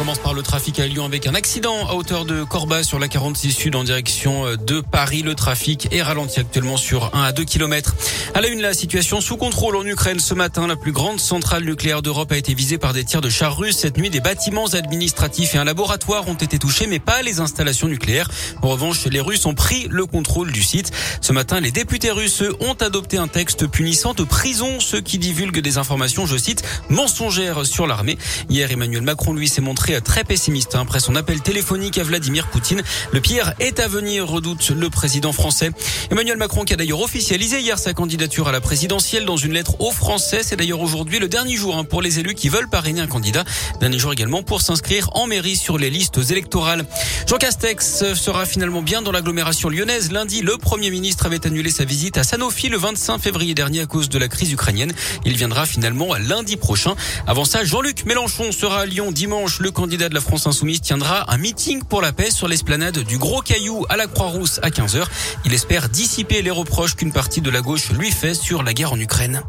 Commence par le trafic à Lyon avec un accident à hauteur de Corba sur la 46 Sud en direction euh, de Paris. Le trafic est ralenti actuellement sur 1 à 2 km. À la une, la situation sous contrôle en Ukraine ce matin. La plus grande centrale nucléaire d'Europe a été visée par des tirs de chars russes. Cette nuit, des bâtiments administratifs et un laboratoire ont été touchés, mais pas les installations nucléaires. En revanche, les Russes ont pris le contrôle du site. Ce matin, les députés russes ont adopté un texte punissant de prison ceux qui divulguent des informations, je cite, mensongères sur l'armée. Hier, Emmanuel Macron, lui, s'est montré très pessimiste hein, après son appel téléphonique à Vladimir Poutine. Le pire est à venir, redoute le président français. Emmanuel Macron qui a d'ailleurs officialisé hier sa candidature à la présidentielle dans une lettre aux Français. C'est d'ailleurs aujourd'hui le dernier jour hein, pour les élus qui veulent parrainer un candidat. Dernier jour également pour s'inscrire en mairie sur les listes électorales. Jean Castex sera finalement bien dans l'agglomération lyonnaise. Lundi, le Premier ministre avait annulé sa visite à Sanofi le 25 février dernier à cause de la crise ukrainienne. Il viendra finalement lundi prochain. Avant ça, Jean-Luc Mélenchon sera à Lyon dimanche. Le candidat de la France Insoumise tiendra un meeting pour la paix sur l'esplanade du Gros Caillou à la Croix-Rousse à 15h. Il espère dissiper les reproches qu'une partie de la gauche lui fait sur la guerre en Ukraine.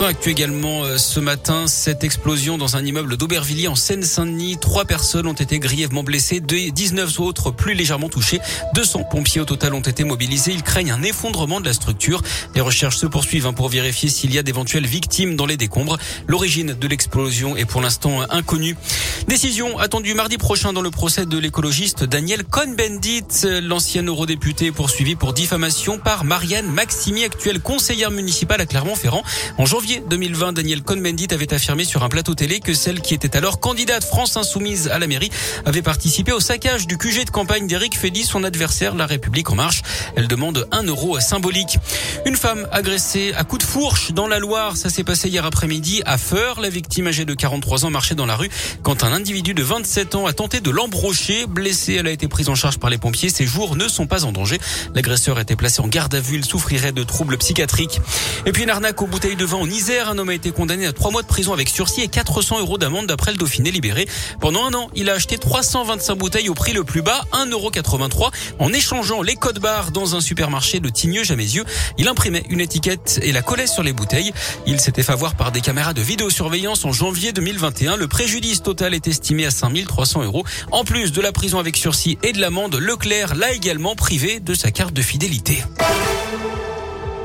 Actu également euh, ce matin, cette explosion dans un immeuble d'Aubervilliers en Seine-Saint-Denis. Trois personnes ont été grièvement blessées, 19 autres plus légèrement touchées. 200 pompiers au total ont été mobilisés. Ils craignent un effondrement de la structure. Les recherches se poursuivent hein, pour vérifier s'il y a d'éventuelles victimes dans les décombres. L'origine de l'explosion est pour l'instant inconnue. Décision attendue mardi prochain dans le procès de l'écologiste Daniel Cohn-Bendit, l'ancien eurodéputé poursuivi pour diffamation par Marianne Maximi, actuelle conseillère municipale à Clermont-Ferrand. En janvier 2020, Daniel Cohn-Bendit avait affirmé sur un plateau télé que celle qui était alors candidate France Insoumise à la mairie avait participé au saccage du QG de campagne d'Éric Fédy, son adversaire La République En Marche. Elle demande un euro symbolique. Une femme agressée à coups de fourche dans la Loire. Ça s'est passé hier après-midi à Feur. La victime âgée de 43 ans marchait dans la rue quand un individu de 27 ans a tenté de l'embrocher. Blessée, elle a été prise en charge par les pompiers. Ses jours ne sont pas en danger. L'agresseur était placé en garde à vue. Il souffrirait de troubles psychiatriques. Et puis une arnaque aux bouteilles de vin en un homme a été condamné à trois mois de prison avec sursis et 400 euros d'amende d'après le Dauphiné libéré. Pendant un an, il a acheté 325 bouteilles au prix le plus bas, 1,83€ en échangeant les codes barres dans un supermarché de Tigneux Jamézieux. Il imprimait une étiquette et la collait sur les bouteilles. Il s'était fait avoir par des caméras de vidéosurveillance en janvier 2021. Le préjudice total est estimé à 5300 euros. En plus de la prison avec sursis et de l'amende, Leclerc l'a également privé de sa carte de fidélité.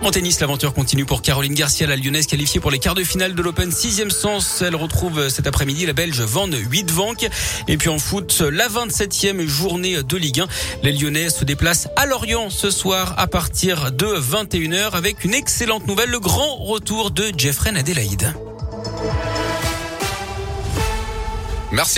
En tennis, l'aventure continue pour Caroline Garcia, la lyonnaise qualifiée pour les quarts de finale de l'Open 6e sens. Elle retrouve cet après-midi la Belge Van Huitvank. Et puis en foot, la 27e journée de Ligue 1. Les Lyonnais se déplacent à Lorient ce soir à partir de 21h avec une excellente nouvelle, le grand retour de Jeffrey Adélaïde. Merci.